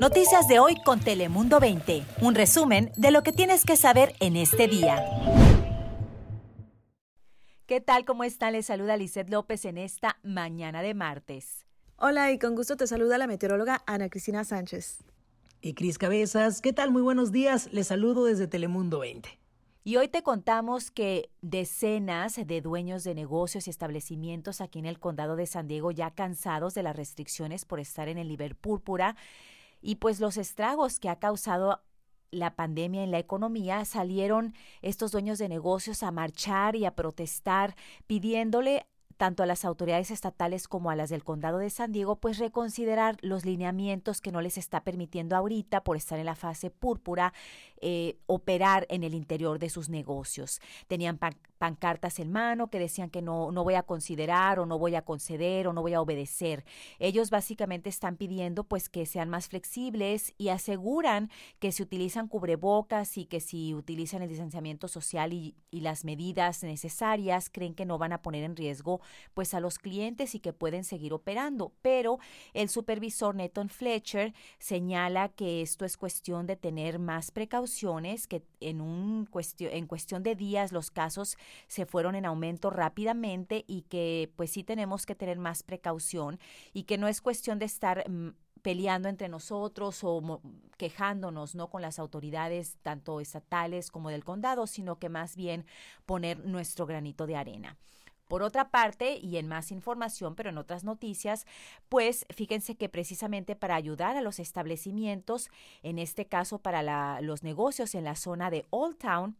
Noticias de hoy con Telemundo 20. Un resumen de lo que tienes que saber en este día. ¿Qué tal? ¿Cómo está? Les saluda Lizeth López en esta mañana de martes. Hola y con gusto te saluda la meteoróloga Ana Cristina Sánchez. Y Cris Cabezas, ¿qué tal? Muy buenos días. Les saludo desde Telemundo 20. Y hoy te contamos que decenas de dueños de negocios y establecimientos aquí en el condado de San Diego ya cansados de las restricciones por estar en el nivel púrpura y pues los estragos que ha causado la pandemia en la economía, salieron estos dueños de negocios a marchar y a protestar pidiéndole tanto a las autoridades estatales como a las del condado de San Diego, pues reconsiderar los lineamientos que no les está permitiendo ahorita por estar en la fase púrpura eh, operar en el interior de sus negocios. Tenían pancartas en mano que decían que no, no voy a considerar o no voy a conceder o no voy a obedecer. Ellos básicamente están pidiendo pues que sean más flexibles y aseguran que si utilizan cubrebocas y que si utilizan el distanciamiento social y, y las medidas necesarias, creen que no van a poner en riesgo pues a los clientes y que pueden seguir operando. Pero el supervisor Nathan Fletcher señala que esto es cuestión de tener más precauciones, que en, un cuestión, en cuestión de días los casos se fueron en aumento rápidamente y que pues sí tenemos que tener más precaución y que no es cuestión de estar mm, peleando entre nosotros o quejándonos no con las autoridades tanto estatales como del condado, sino que más bien poner nuestro granito de arena. Por otra parte, y en más información, pero en otras noticias, pues fíjense que precisamente para ayudar a los establecimientos, en este caso para los negocios en la zona de Old Town,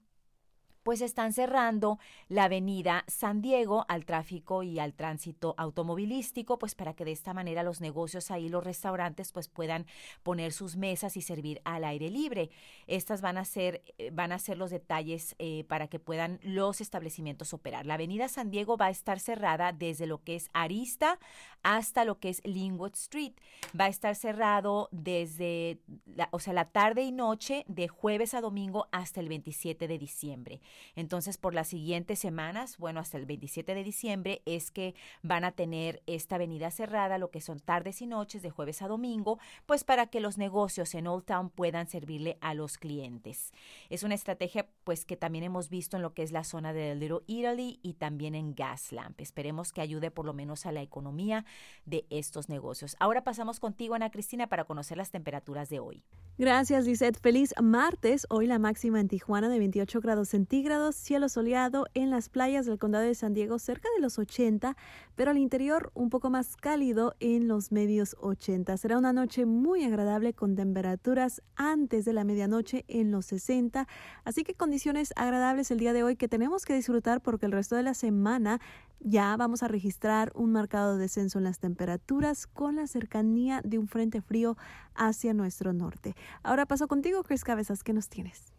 pues están cerrando la avenida San Diego al tráfico y al tránsito automovilístico, pues para que de esta manera los negocios ahí, los restaurantes, pues puedan poner sus mesas y servir al aire libre. Estas van a ser, eh, van a ser los detalles eh, para que puedan los establecimientos operar. La avenida San Diego va a estar cerrada desde lo que es Arista hasta lo que es Linwood Street. Va a estar cerrado desde, la, o sea, la tarde y noche de jueves a domingo hasta el 27 de diciembre. Entonces, por las siguientes semanas, bueno, hasta el 27 de diciembre, es que van a tener esta avenida cerrada, lo que son tardes y noches de jueves a domingo, pues para que los negocios en Old Town puedan servirle a los clientes. Es una estrategia, pues, que también hemos visto en lo que es la zona de Little Italy y también en Gaslamp. Esperemos que ayude por lo menos a la economía de estos negocios. Ahora pasamos contigo, Ana Cristina, para conocer las temperaturas de hoy. Gracias. Feliz martes. Hoy la máxima en Tijuana de 28 grados centígrados, cielo soleado en las playas del condado de San Diego cerca de los 80, pero al interior un poco más cálido en los medios 80. Será una noche muy agradable con temperaturas antes de la medianoche en los 60, así que condiciones agradables el día de hoy que tenemos que disfrutar porque el resto de la semana ya vamos a registrar un marcado descenso en las temperaturas con la cercanía de un frente frío hacia nuestro norte. Ahora paso contigo, Chris Cabezas, ¿qué nos tienes?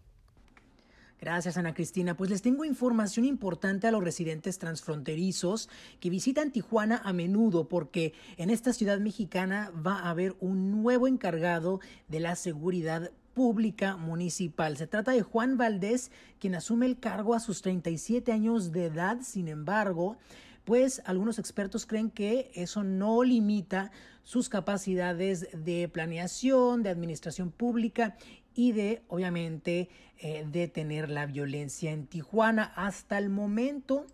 Gracias, Ana Cristina. Pues les tengo información importante a los residentes transfronterizos que visitan Tijuana a menudo porque en esta ciudad mexicana va a haber un nuevo encargado de la seguridad pública municipal. Se trata de Juan Valdés, quien asume el cargo a sus 37 años de edad. Sin embargo, pues algunos expertos creen que eso no limita sus capacidades de planeación, de administración pública y de, obviamente, eh, detener la violencia en Tijuana. Hasta el momento,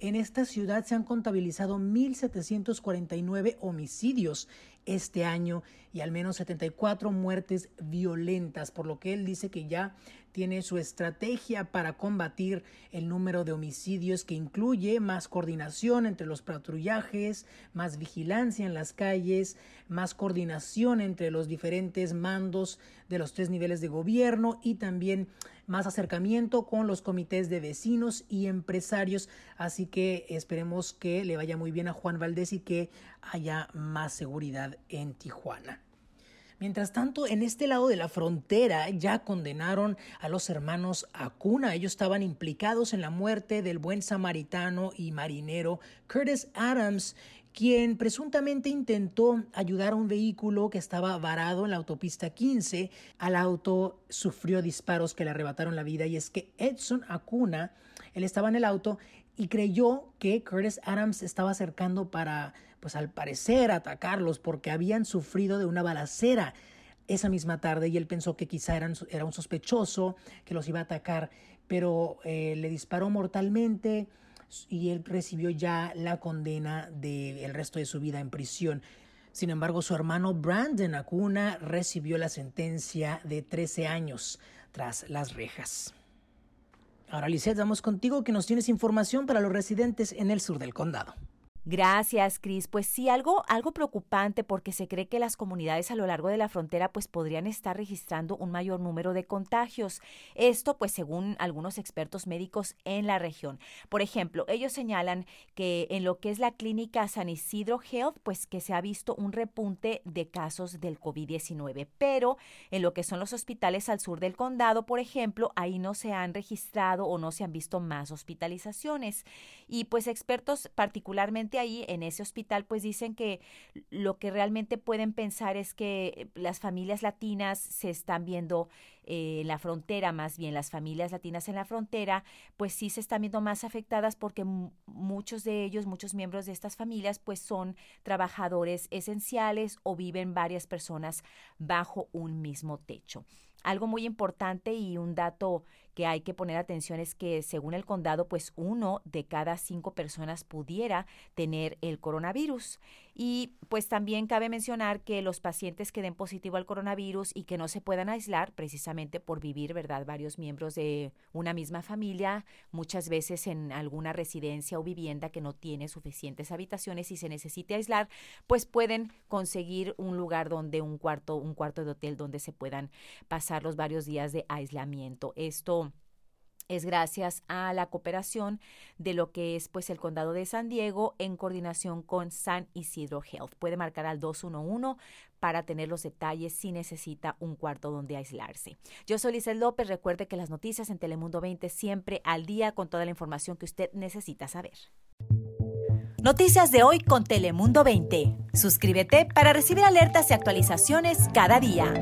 en esta ciudad se han contabilizado 1.749 homicidios este año y al menos 74 muertes violentas, por lo que él dice que ya tiene su estrategia para combatir el número de homicidios que incluye más coordinación entre los patrullajes, más vigilancia en las calles, más coordinación entre los diferentes mandos de los tres niveles de gobierno y también más acercamiento con los comités de vecinos y empresarios. Así que esperemos que le vaya muy bien a Juan Valdés y que haya más seguridad en Tijuana. Mientras tanto, en este lado de la frontera ya condenaron a los hermanos Acuna. Ellos estaban implicados en la muerte del buen samaritano y marinero Curtis Adams quien presuntamente intentó ayudar a un vehículo que estaba varado en la autopista 15. Al auto sufrió disparos que le arrebataron la vida y es que Edson Acuna, él estaba en el auto y creyó que Curtis Adams estaba acercando para, pues al parecer, atacarlos porque habían sufrido de una balacera. esa misma tarde y él pensó que quizá era un sospechoso que los iba a atacar, pero eh, le disparó mortalmente y él recibió ya la condena del resto de su vida en prisión. Sin embargo, su hermano Brandon Acuna recibió la sentencia de 13 años tras las rejas. Ahora, Lisette, vamos contigo que nos tienes información para los residentes en el sur del condado. Gracias, Cris. Pues sí, algo, algo preocupante porque se cree que las comunidades a lo largo de la frontera pues podrían estar registrando un mayor número de contagios. Esto pues según algunos expertos médicos en la región. Por ejemplo, ellos señalan que en lo que es la clínica San Isidro Health pues que se ha visto un repunte de casos del COVID-19, pero en lo que son los hospitales al sur del condado, por ejemplo, ahí no se han registrado o no se han visto más hospitalizaciones. Y pues expertos particularmente ahí, en ese hospital, pues dicen que lo que realmente pueden pensar es que las familias latinas se están viendo eh, en la frontera, más bien las familias latinas en la frontera, pues sí se están viendo más afectadas porque muchos de ellos, muchos miembros de estas familias, pues son trabajadores esenciales o viven varias personas bajo un mismo techo. Algo muy importante y un dato que hay que poner atención es que según el condado, pues uno de cada cinco personas pudiera tener el coronavirus. Y pues también cabe mencionar que los pacientes que den positivo al coronavirus y que no se puedan aislar precisamente por vivir, ¿verdad? Varios miembros de una misma familia, muchas veces en alguna residencia o vivienda que no tiene suficientes habitaciones y se necesite aislar, pues pueden conseguir un lugar donde un cuarto, un cuarto de hotel donde se puedan pasar los varios días de aislamiento. Esto es gracias a la cooperación de lo que es pues el condado de San Diego en coordinación con San Isidro Health. Puede marcar al 211 para tener los detalles si necesita un cuarto donde aislarse. Yo soy Lizeth López. Recuerde que las noticias en Telemundo 20 siempre al día con toda la información que usted necesita saber. Noticias de hoy con Telemundo 20. Suscríbete para recibir alertas y actualizaciones cada día.